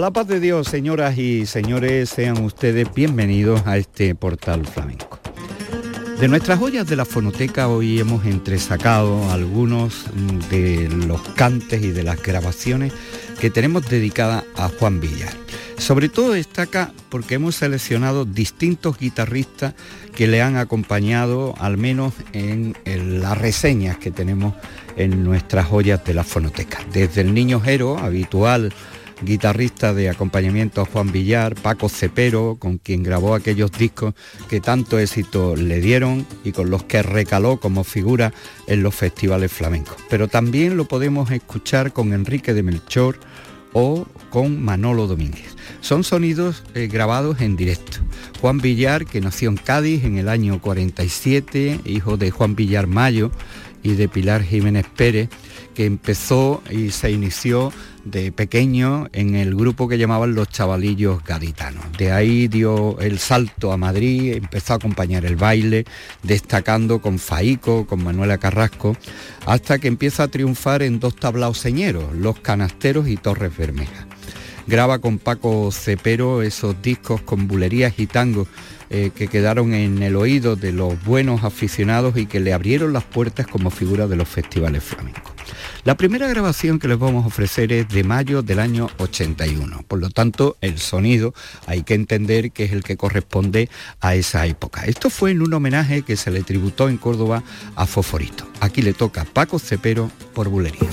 La paz de Dios, señoras y señores, sean ustedes bienvenidos a este portal flamenco. De nuestras joyas de la fonoteca hoy hemos entresacado algunos de los cantes y de las grabaciones que tenemos dedicadas a Juan Villar. Sobre todo destaca porque hemos seleccionado distintos guitarristas que le han acompañado, al menos en, las reseñas que tenemos en nuestras joyas de la fonoteca. Desde el Niño Jero, habitual guitarrista de acompañamiento a Juan Villar, Paco Cepero, con quien grabó aquellos discos que tanto éxito le dieron y con los que recaló como figura en los festivales flamencos. Pero también lo podemos escuchar con Enrique de Melchor o con Manolo Domínguez. Son sonidos eh, grabados en directo. Juan Villar, que nació en Cádiz en el año 47, hijo de Juan Villar Mayo y de Pilar Jiménez Pérez, que empezó y se inició de pequeño en el grupo que llamaban los chavalillos gaditanos. De ahí dio el salto a Madrid, empezó a acompañar el baile, destacando con Faico, con Manuela Carrasco, hasta que empieza a triunfar en dos tablaos señeros, Los Canasteros y Torres Bermejas. Graba con Paco Cepero esos discos con bulerías y tangos eh, que quedaron en el oído de los buenos aficionados y que le abrieron las puertas como figura de los festivales flamencos. La primera grabación que les vamos a ofrecer es de mayo del año 81, por lo tanto el sonido hay que entender que es el que corresponde a esa época. Esto fue en un homenaje que se le tributó en Córdoba a Foforito. Aquí le toca Paco Cepero por bulería.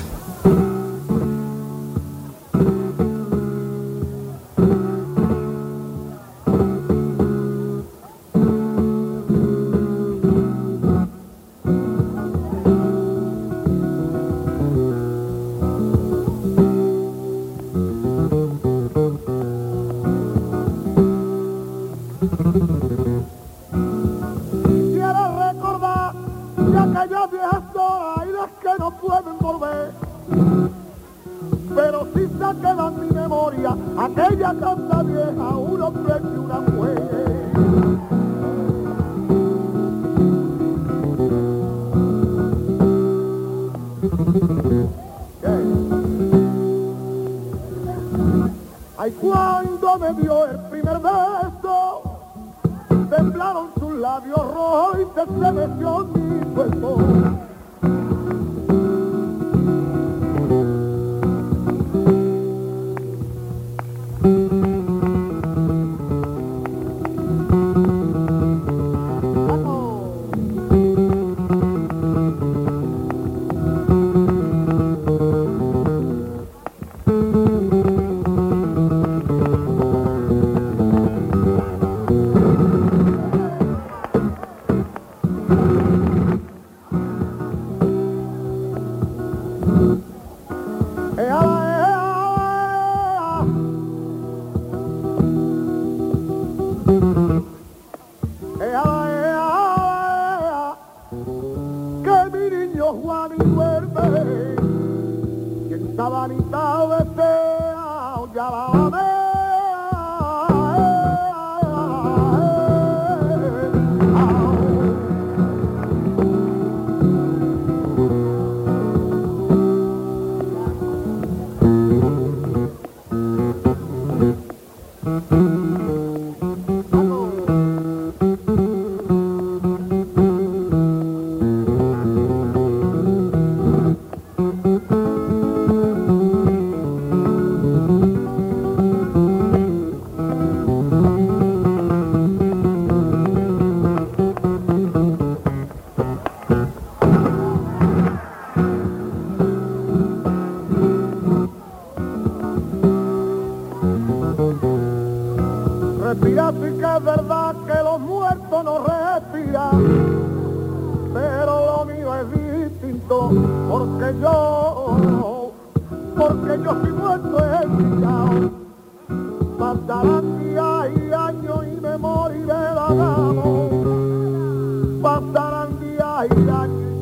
Y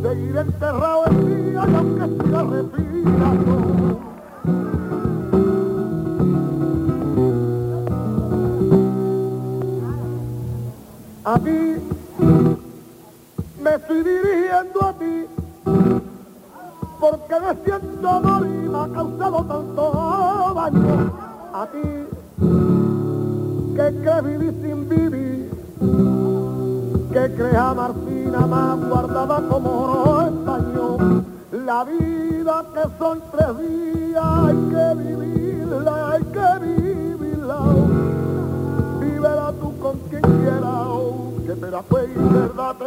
seguiré enterrado en día y aunque siga respirando. A ti me estoy dirigiendo a ti porque me siento amor y me ha causado tanto daño a ti que crees vivir sin vivir que crees a Martina más guardada como oro estaño la vida que son tres días hay que vivirla hay que vivirla. Vívela tú con quien quieras que te la fue y verdad te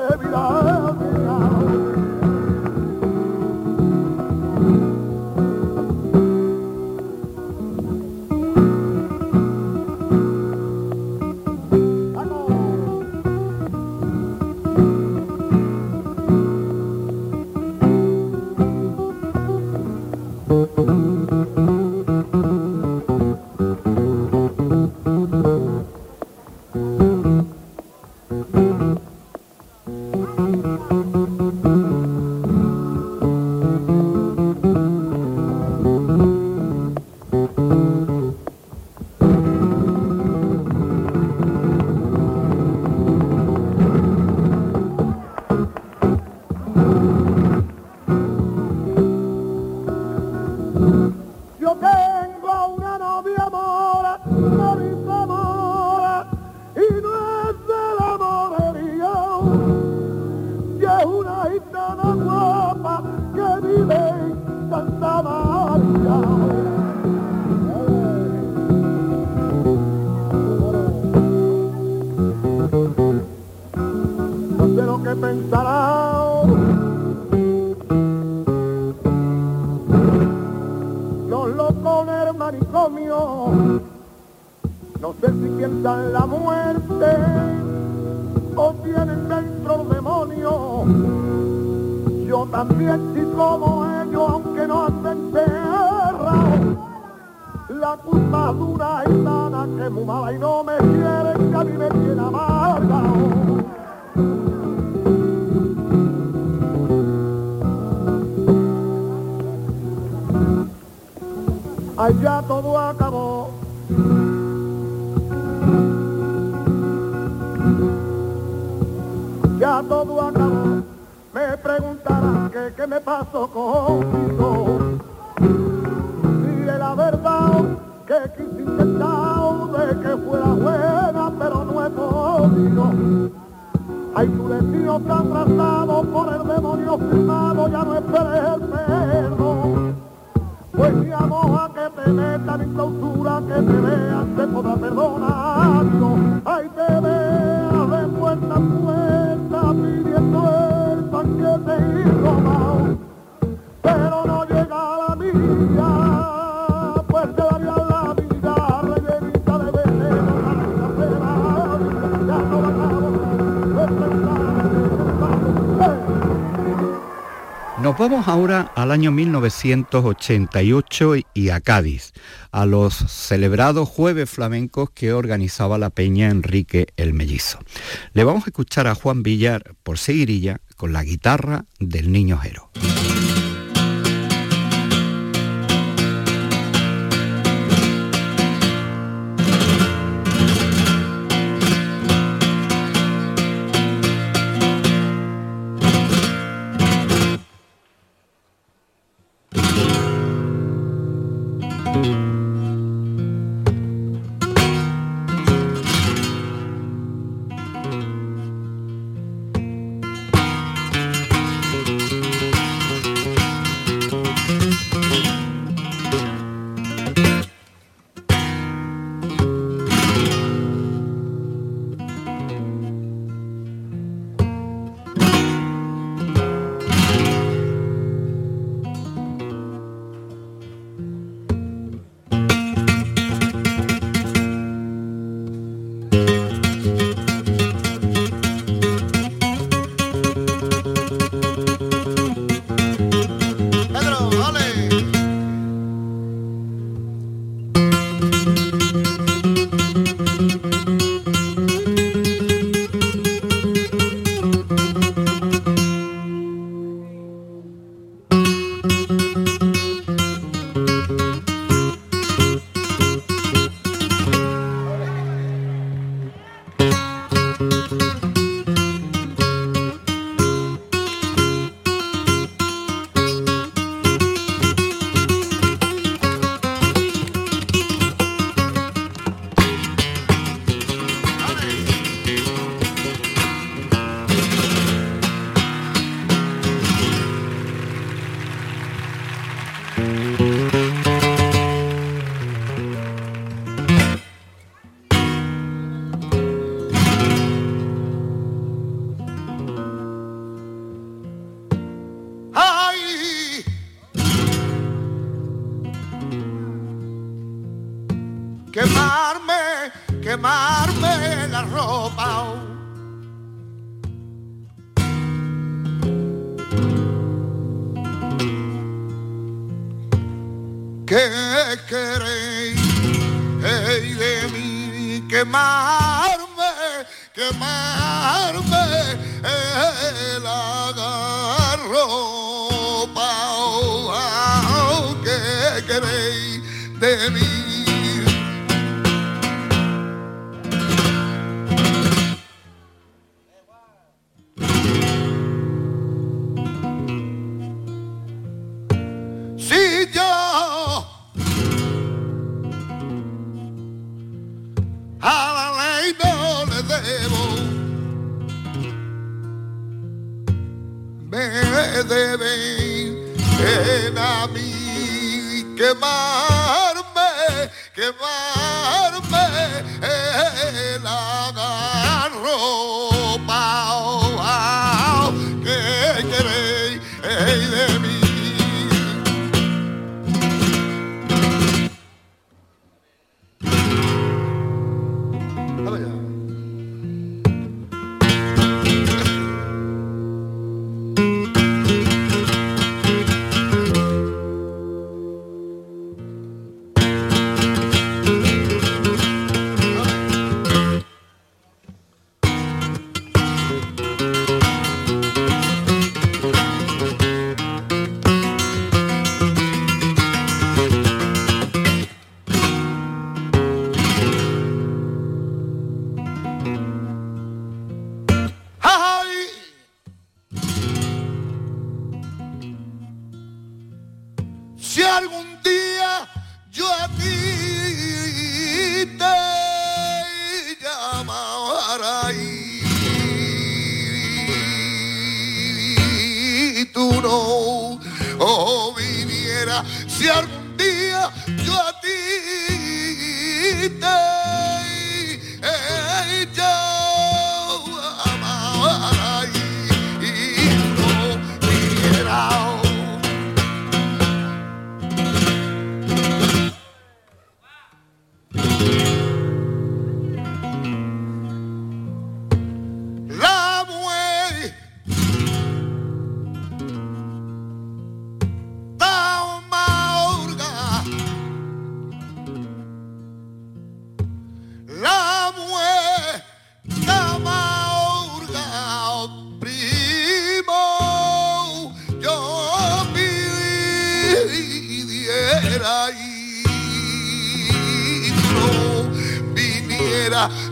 pensará los locos del manicomio. No sé si piensan la muerte o tienen dentro demonio. Yo también sí como ellos, aunque no anden cerrados. La culpa es una gitana que mala y no me quiere, que a mí me tiene amargado. Allá todo acabó. Ya todo acabó. Me preguntarán que qué me pasó conmigo. Dile la verdad que quise intentar de que fuera buena, pero no he podido. Ay, tu destino tan trazado por el demonio firmado, ya no esperes el. Pues mi amor a que te metan en clausura, que te vean, te podrá perdonar. Ay, te veas de puerta en puerta pidiendo el banquete y robado. Nos vamos ahora al año 1988 y a Cádiz, a los celebrados jueves flamencos que organizaba la Peña Enrique el Mellizo. Le vamos a escuchar a Juan Villar por seguirilla con la guitarra del Niño Jero.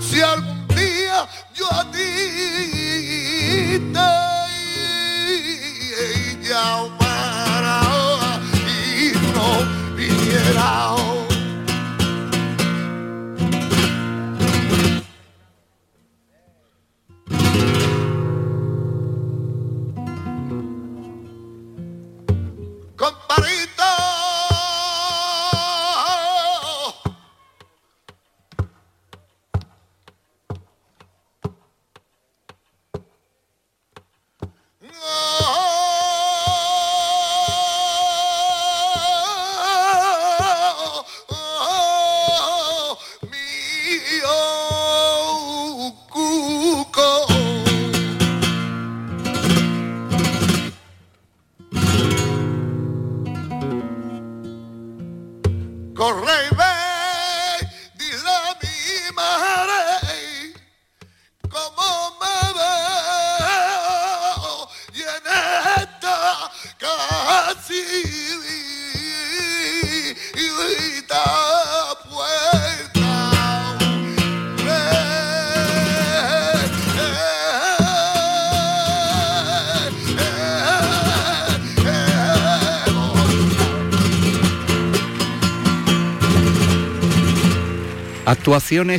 Si algún día yo a ti te llamara y no viniera.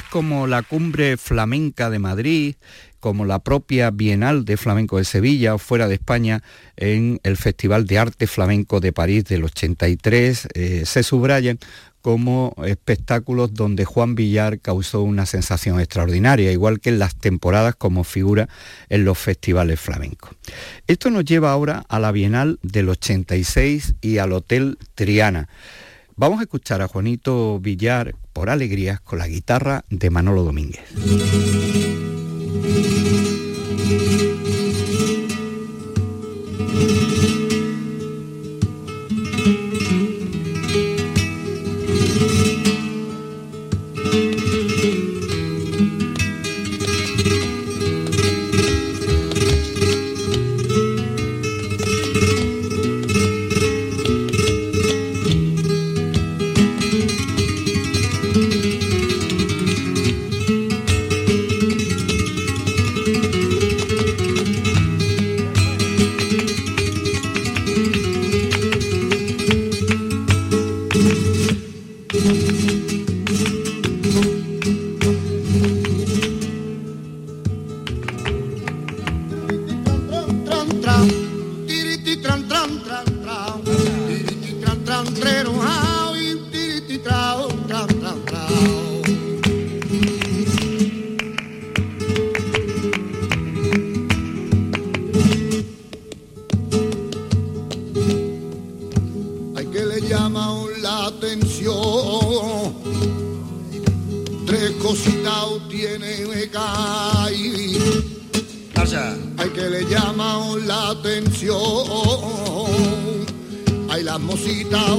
Como la Cumbre Flamenca de Madrid, como la propia Bienal de Flamenco de Sevilla o fuera de España en el Festival de Arte Flamenco de París del 83 eh, se subrayan como espectáculos donde Juan Villar causó una sensación extraordinaria, igual que en las temporadas como figura en los festivales flamencos. Esto nos lleva ahora a la Bienal del 86 y al Hotel Triana. Vamos a escuchar a Juanito Villar por alegrías con la guitarra de Manolo Domínguez. que le llama la atención. Hay las mositas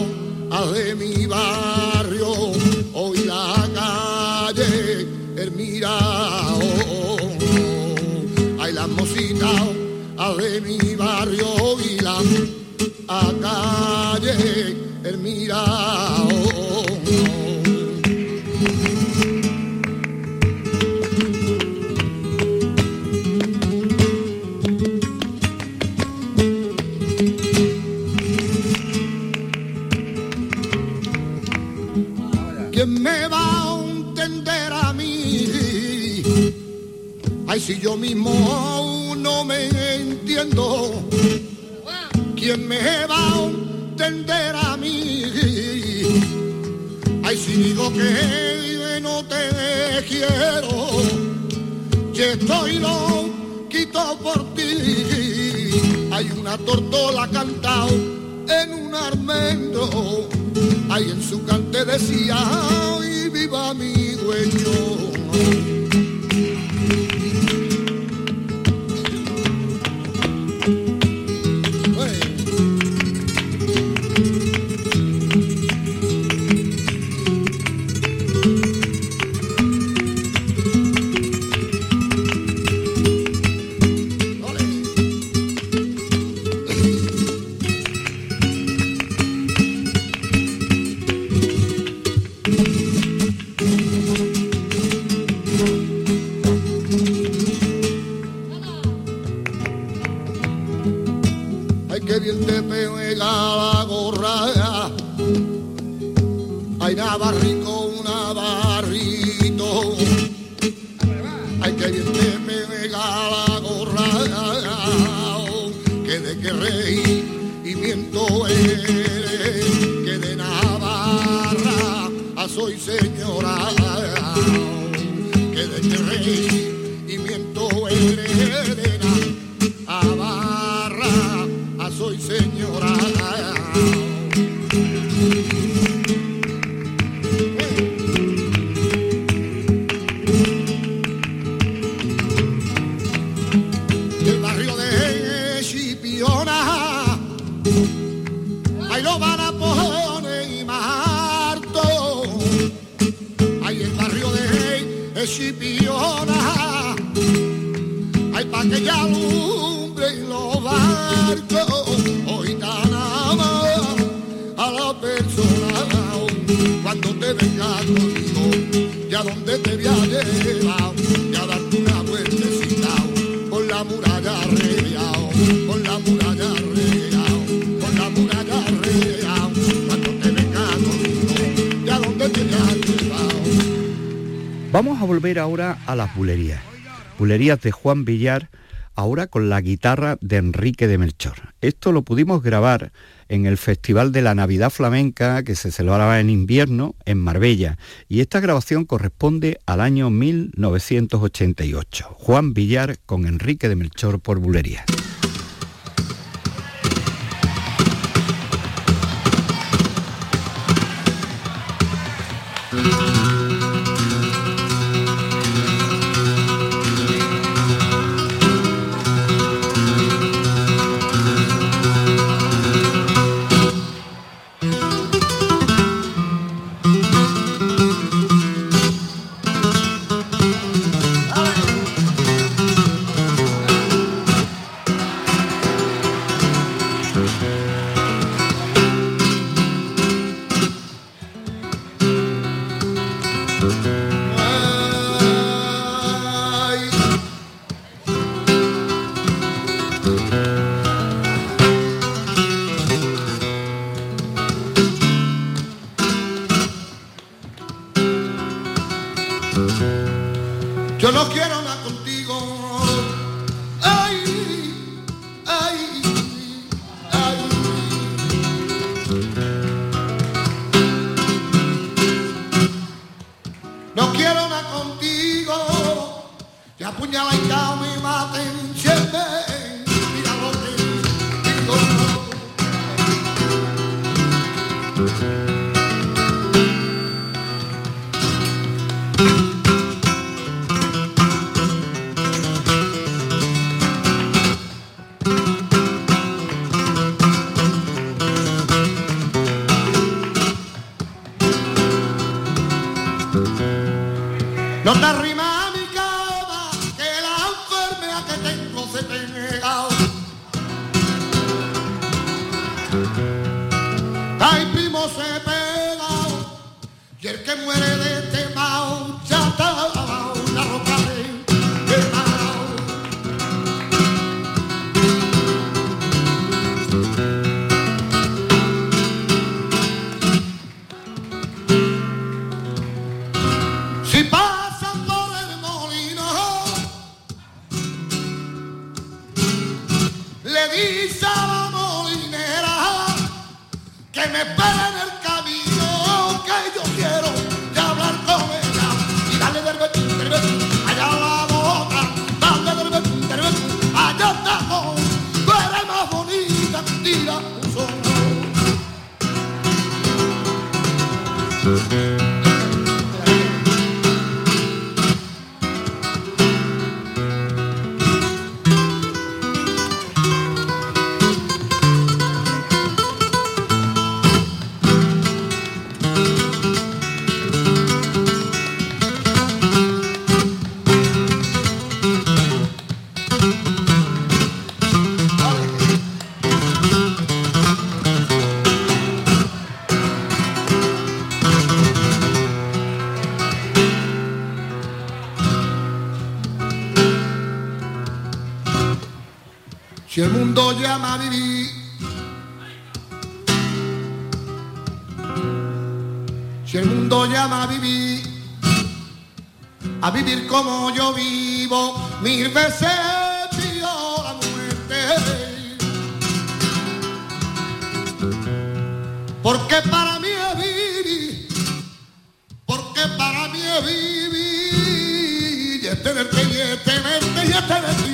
de mi barrio, hoy la calle Hermirao. Hay las mositas de mi barrio y la calle Hermirao. Ay, si yo mismo aún no me entiendo, ¿quién me va a entender a mí? Ay, si digo que no te quiero, que estoy lo quito por ti. Hay una tortola cantao en un armento, ahí en su cante decía, ay, viva mi dueño. alguien te pegaba gorra. Ay, Navarrico, Navarrito. Ay, que alguien te pegaba gorra. Que de que rey y miento eres. Que de Navarra ah, soy señora. Que de que rey a las bulerías. Bulerías de Juan Villar, ahora con la guitarra de Enrique de Melchor. Esto lo pudimos grabar en el Festival de la Navidad Flamenca que se celebraba en invierno en Marbella y esta grabación corresponde al año 1988. Juan Villar con Enrique de Melchor por bulerías. llama vivir. Si el mundo llama a vivir, a vivir como yo vivo, mil veces pido la muerte. Porque para mí es vivir, porque para mí es vivir, y es tenerte, y es tenerte, y es tenerte.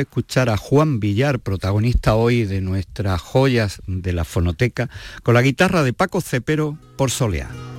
escuchar a Juan Villar, protagonista hoy de nuestras joyas de la fonoteca, con la guitarra de Paco Cepero por Soleá.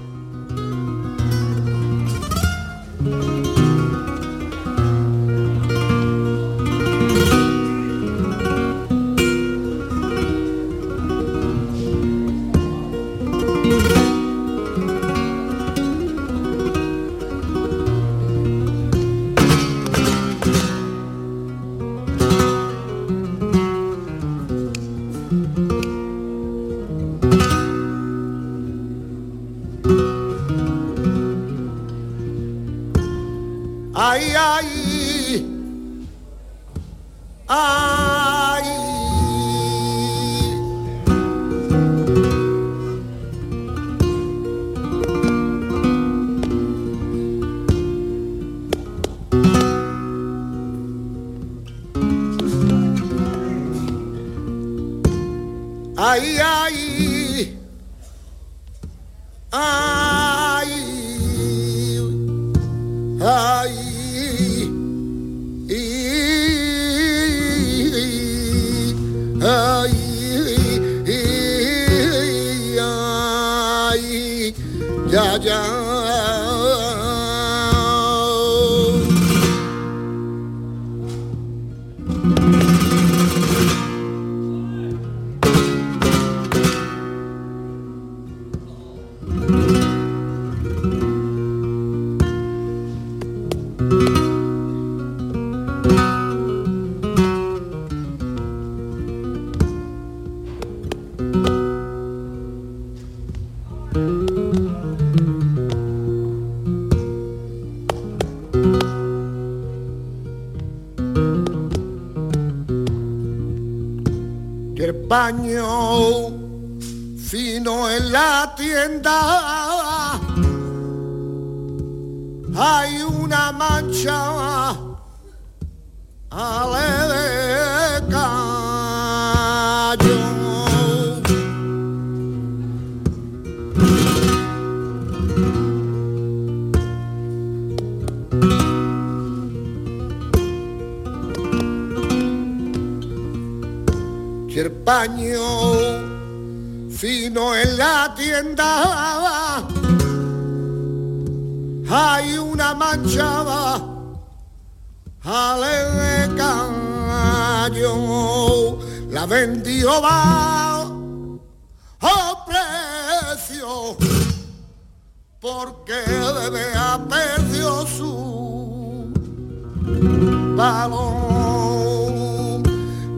que el paño fino en la tienda hay una mancha aleca. baño fino en la tienda. Hay una manchada ale de caño, la vendió va a precio, porque debe ha perdido su valor.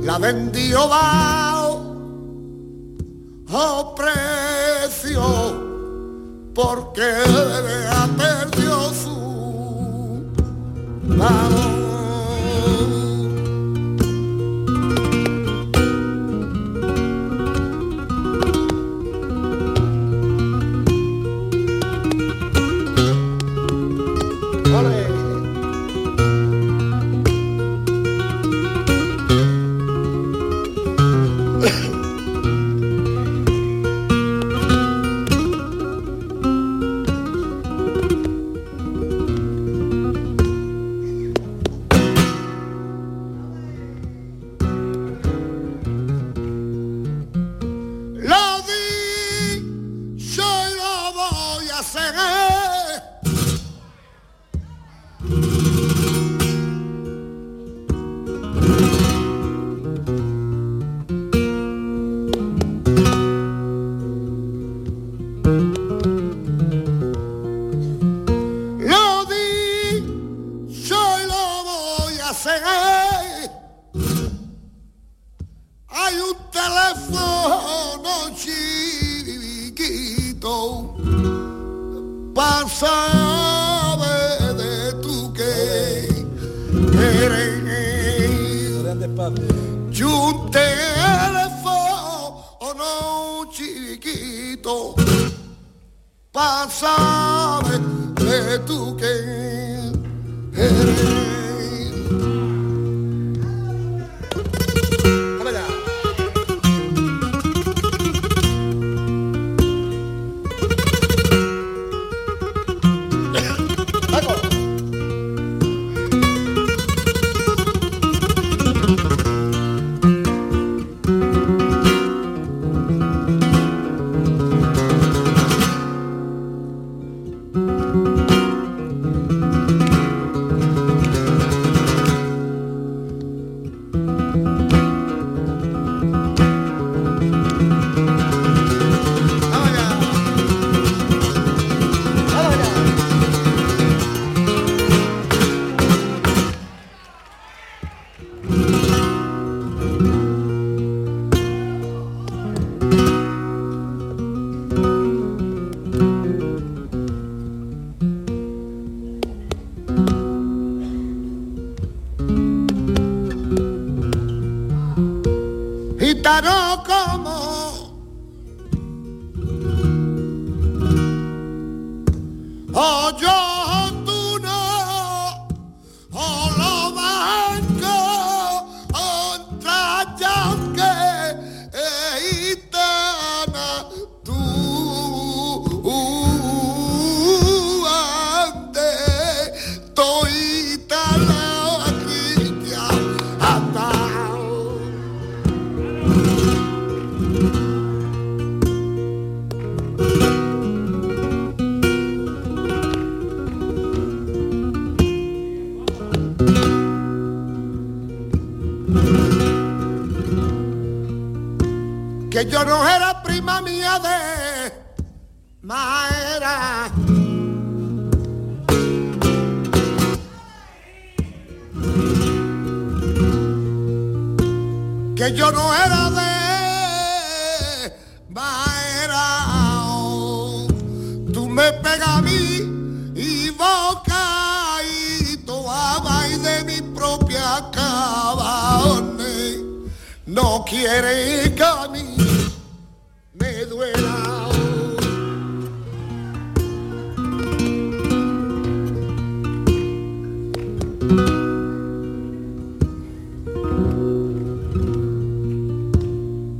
La vendió va a precio porque ha perdido su valor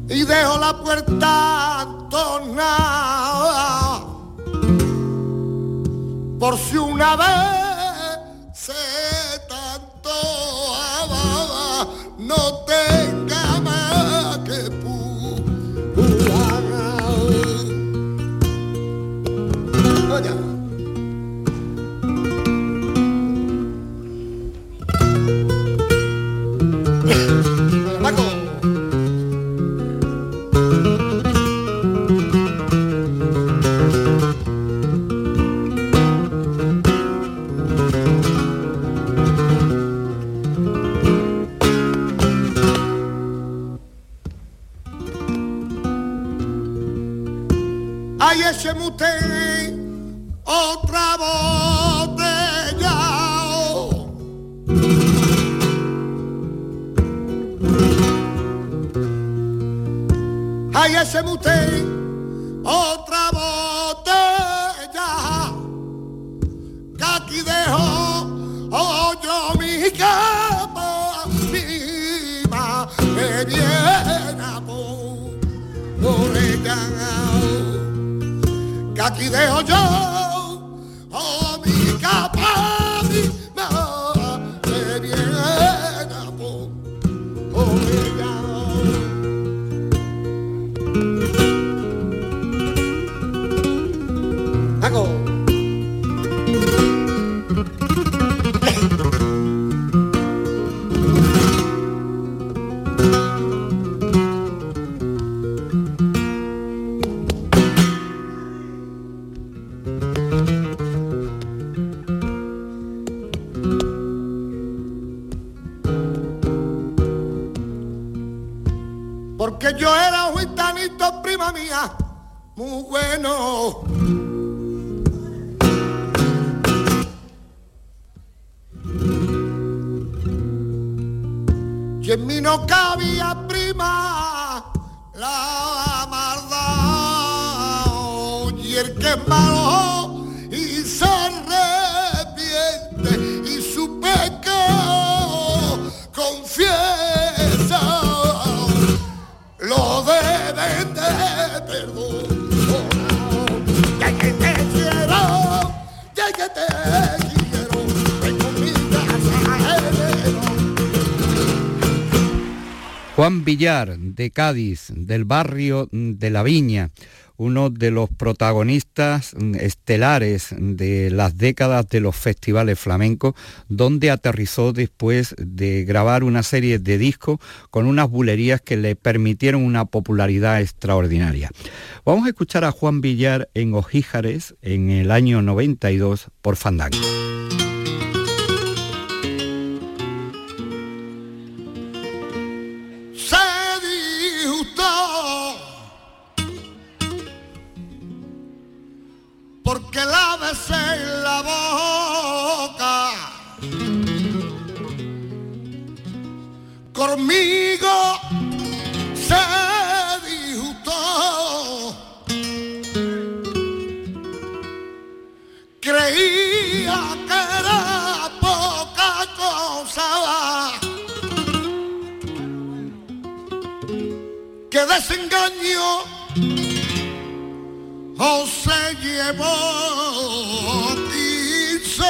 Y dejo la puerta tornada. Por si una vez usted mía, muy bueno. Y en mí no cabía prima la maldad y el que malo Juan Villar, de Cádiz, del barrio de La Viña, uno de los protagonistas estelares de las décadas de los festivales flamencos, donde aterrizó después de grabar una serie de discos con unas bulerías que le permitieron una popularidad extraordinaria. Vamos a escuchar a Juan Villar en Ojíjares en el año 92 por Fandango. Porque la besé en la boca. Conmigo se disgustó. Creía que era poca cosa. Que desengaño o se llevó quiso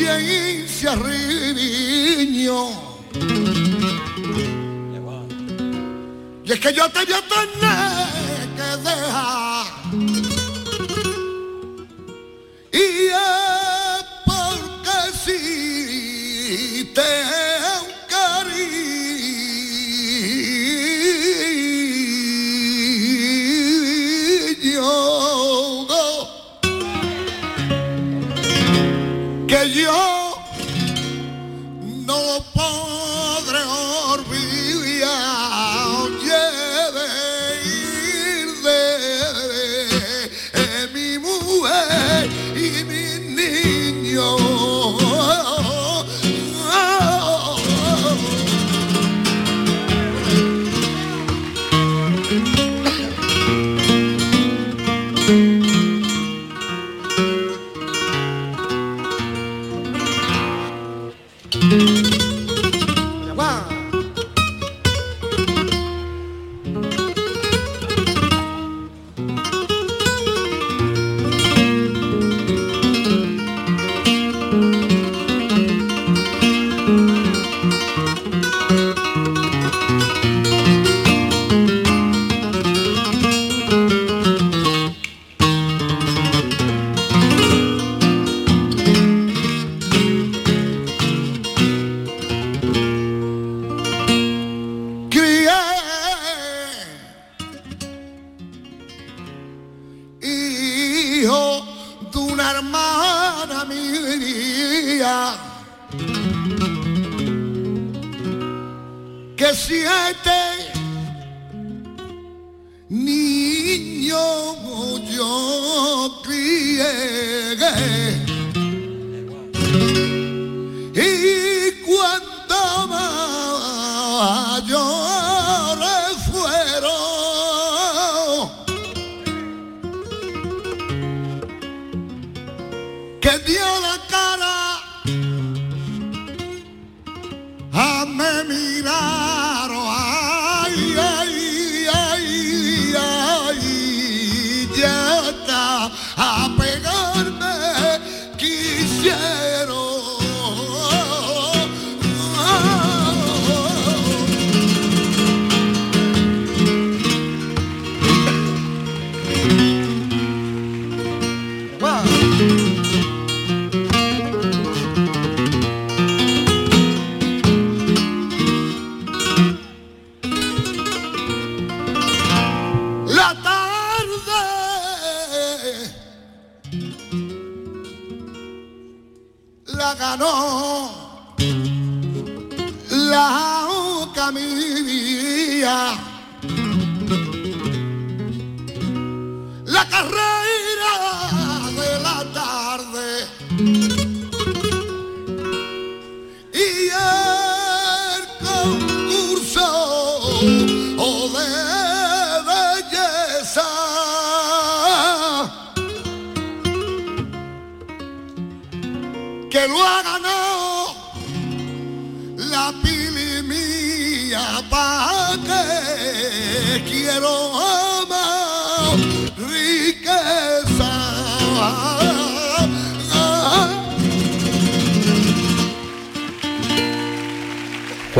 conciencia riño. Y es que yo te voy a a me ganó la camilla. La carrera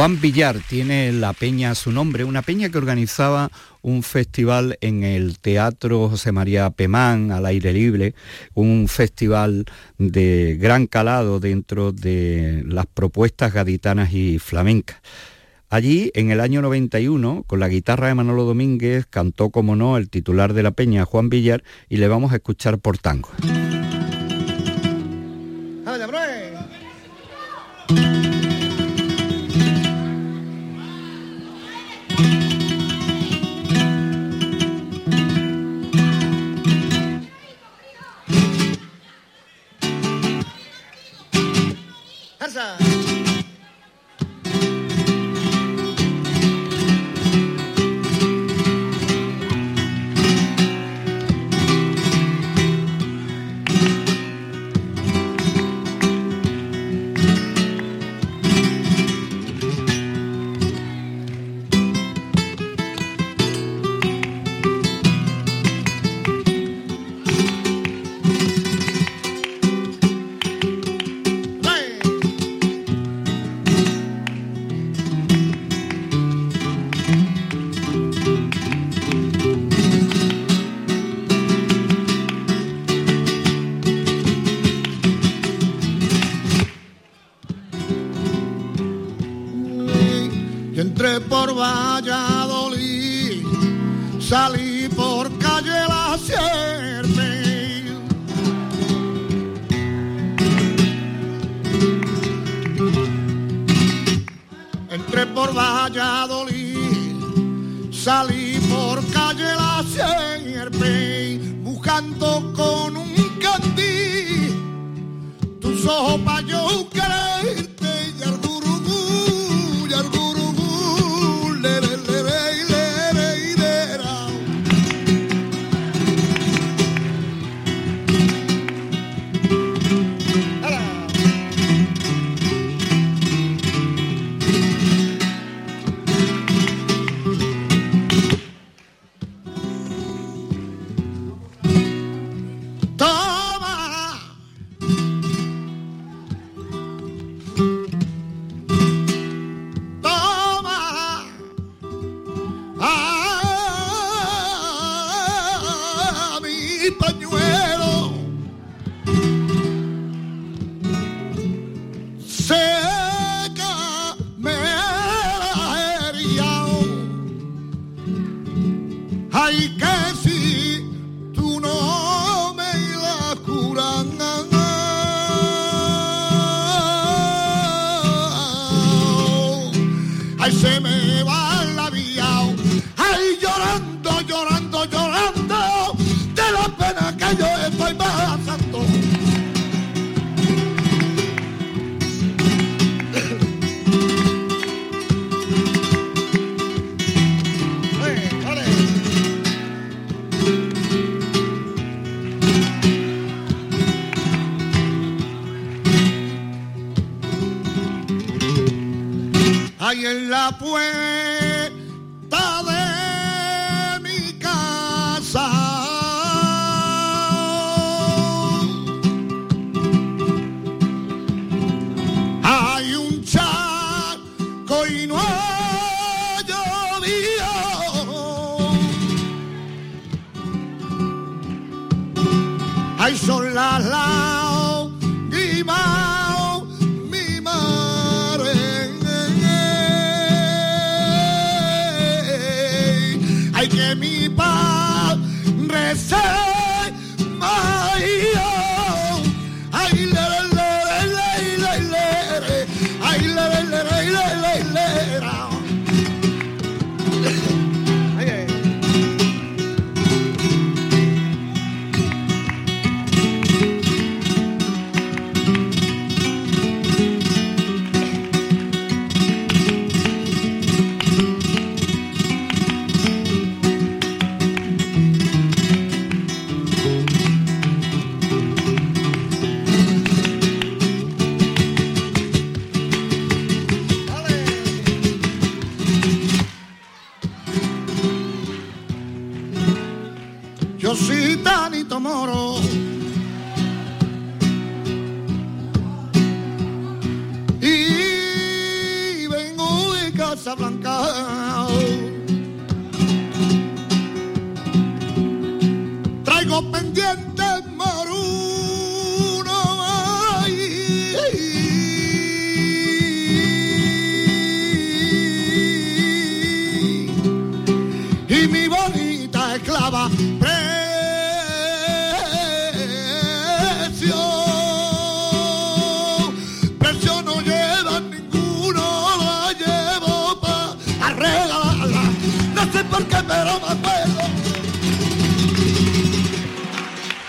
Juan Villar tiene la peña a su nombre, una peña que organizaba un festival en el Teatro José María Pemán, al aire libre, un festival de gran calado dentro de las propuestas gaditanas y flamencas. Allí, en el año 91, con la guitarra de Manolo Domínguez, cantó, como no, el titular de la peña, Juan Villar, y le vamos a escuchar por tango. Pa' yo quererte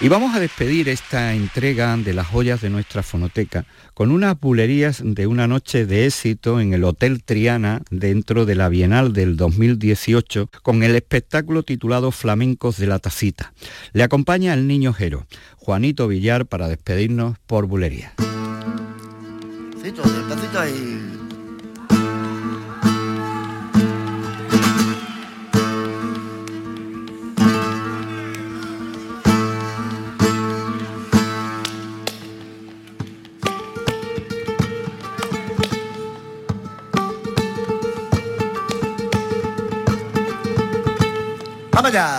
Y vamos a despedir esta entrega de las joyas de nuestra fonoteca con unas bulerías de una noche de éxito en el Hotel Triana dentro de la Bienal del 2018 con el espectáculo titulado Flamencos de la Tacita. Le acompaña el niño Jero, Juanito Villar, para despedirnos por bulería. ¡Vamos allá!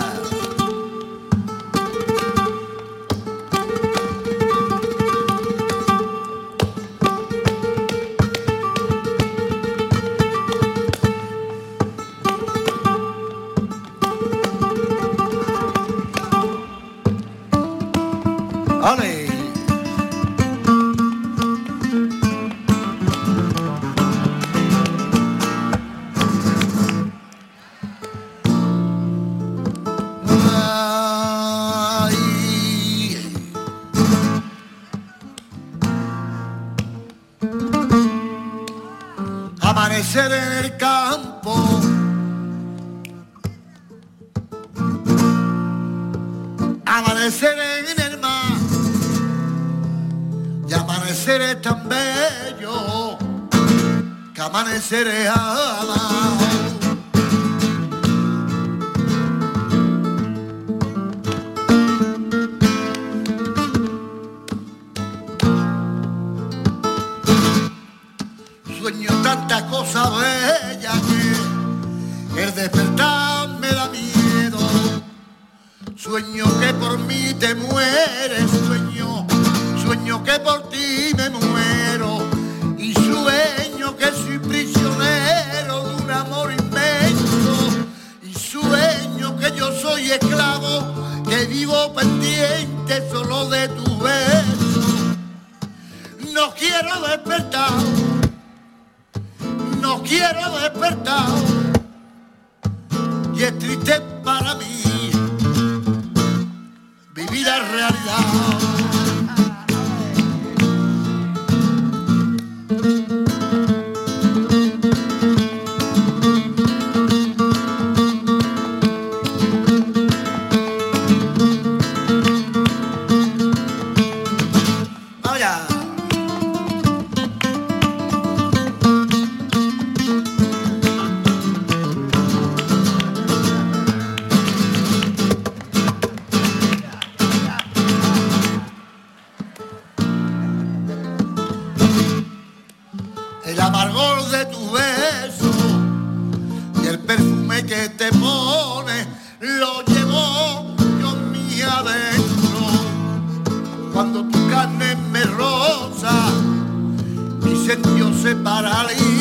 ¡Ale! amanecer es tan bello que amanecer es alado. Se paraliza